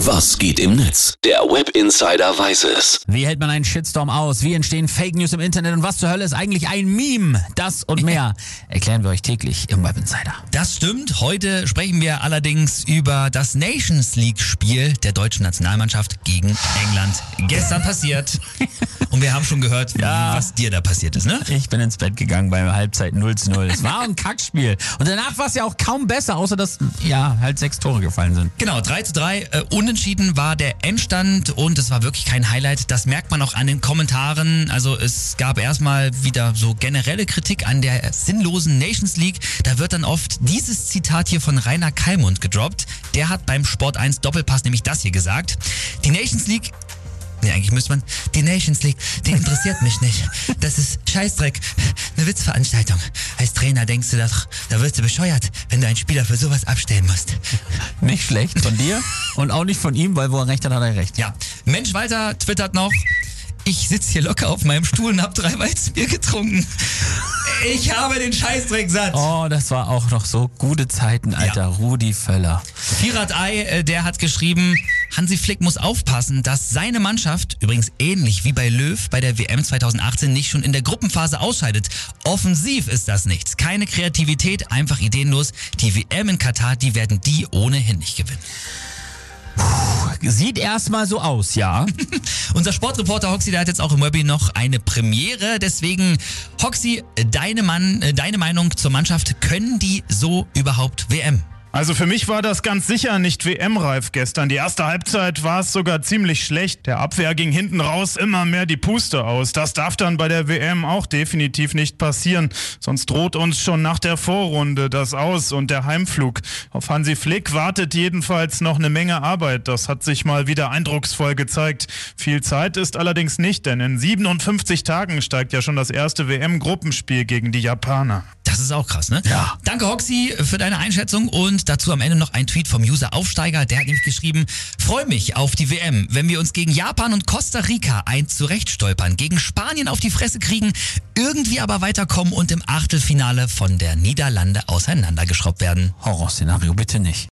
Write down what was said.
Was geht im Netz? Der Web Insider weiß es. Wie hält man einen Shitstorm aus? Wie entstehen Fake News im Internet? Und was zur Hölle ist eigentlich ein Meme? Das und mehr erklären wir euch täglich im Web Insider. Das stimmt. Heute sprechen wir allerdings über das Nations League Spiel der deutschen Nationalmannschaft gegen England. Gestern passiert. Und wir haben schon gehört, Ja. was dir da passiert ist, ne? Ich bin ins Bett gegangen bei Halbzeit 0 zu 0. Es war ein Kackspiel. Und danach war es ja auch kaum besser, außer dass, ja, halt sechs Tore gefallen sind. Genau, 3 zu 3. Äh, unentschieden war der Endstand und es war wirklich kein Highlight. Das merkt man auch an den Kommentaren. Also es gab erstmal wieder so generelle Kritik an der sinnlosen Nations League. Da wird dann oft dieses Zitat hier von Rainer Kallmund gedroppt. Der hat beim Sport 1 Doppelpass nämlich das hier gesagt. Die Nations League Nee, eigentlich müsste man, die Nations League, die interessiert mich nicht. Das ist Scheißdreck. Eine Witzveranstaltung. Als Trainer denkst du doch, da wirst du bescheuert, wenn du einen Spieler für sowas abstellen musst. Nicht schlecht von dir und auch nicht von ihm, weil wo er recht hat, hat er recht. Ja, Mensch Walter twittert noch, ich sitze hier locker auf meinem Stuhl und habe drei Weizenbier getrunken. Ich habe den Scheißdreck satt. Oh, das war auch noch so gute Zeiten, alter Ja. Rudi Völler. Pirat Ei, äh, der hat geschrieben, Hansi Flick muss aufpassen, dass seine Mannschaft, übrigens ähnlich wie bei Löw bei der WM 2018, nicht schon in der Gruppenphase ausscheidet. Offensiv ist das nichts. Keine Kreativität, einfach ideenlos. Die WM in Katar, die werden die ohnehin nicht gewinnen. Sieht erstmal so aus, ja. Unser Sportreporter Hoxie, der hat jetzt auch im Webby noch eine Premiere. Deswegen, Hoxie, deine, Mann, äh, deine Meinung zur Mannschaft, können die so überhaupt WM? Also für mich war das ganz sicher nicht WM-reif gestern. Die erste Halbzeit war es sogar ziemlich schlecht. Der Abwehr ging hinten raus immer mehr die Puste aus. Das darf dann bei der WM auch definitiv nicht passieren. Sonst droht uns schon nach der Vorrunde das Aus und der Heimflug. Auf Hansi Flick wartet jedenfalls noch eine Menge Arbeit. Das hat sich mal wieder eindrucksvoll gezeigt. Viel Zeit ist allerdings nicht, denn in 57 Tagen steigt ja schon das erste WM-Gruppenspiel gegen die Japaner. Das ist auch krass, ne? Ja. Danke, Hoxie, für deine Einschätzung und dazu am Ende noch ein Tweet vom User Aufsteiger. Der hat nämlich geschrieben, freu mich auf die WM, wenn wir uns gegen Japan und Costa Rica ein zurechtstolpern, gegen Spanien auf die Fresse kriegen, irgendwie aber weiterkommen und im Achtelfinale von der Niederlande auseinandergeschraubt werden. Horrorszenario bitte nicht.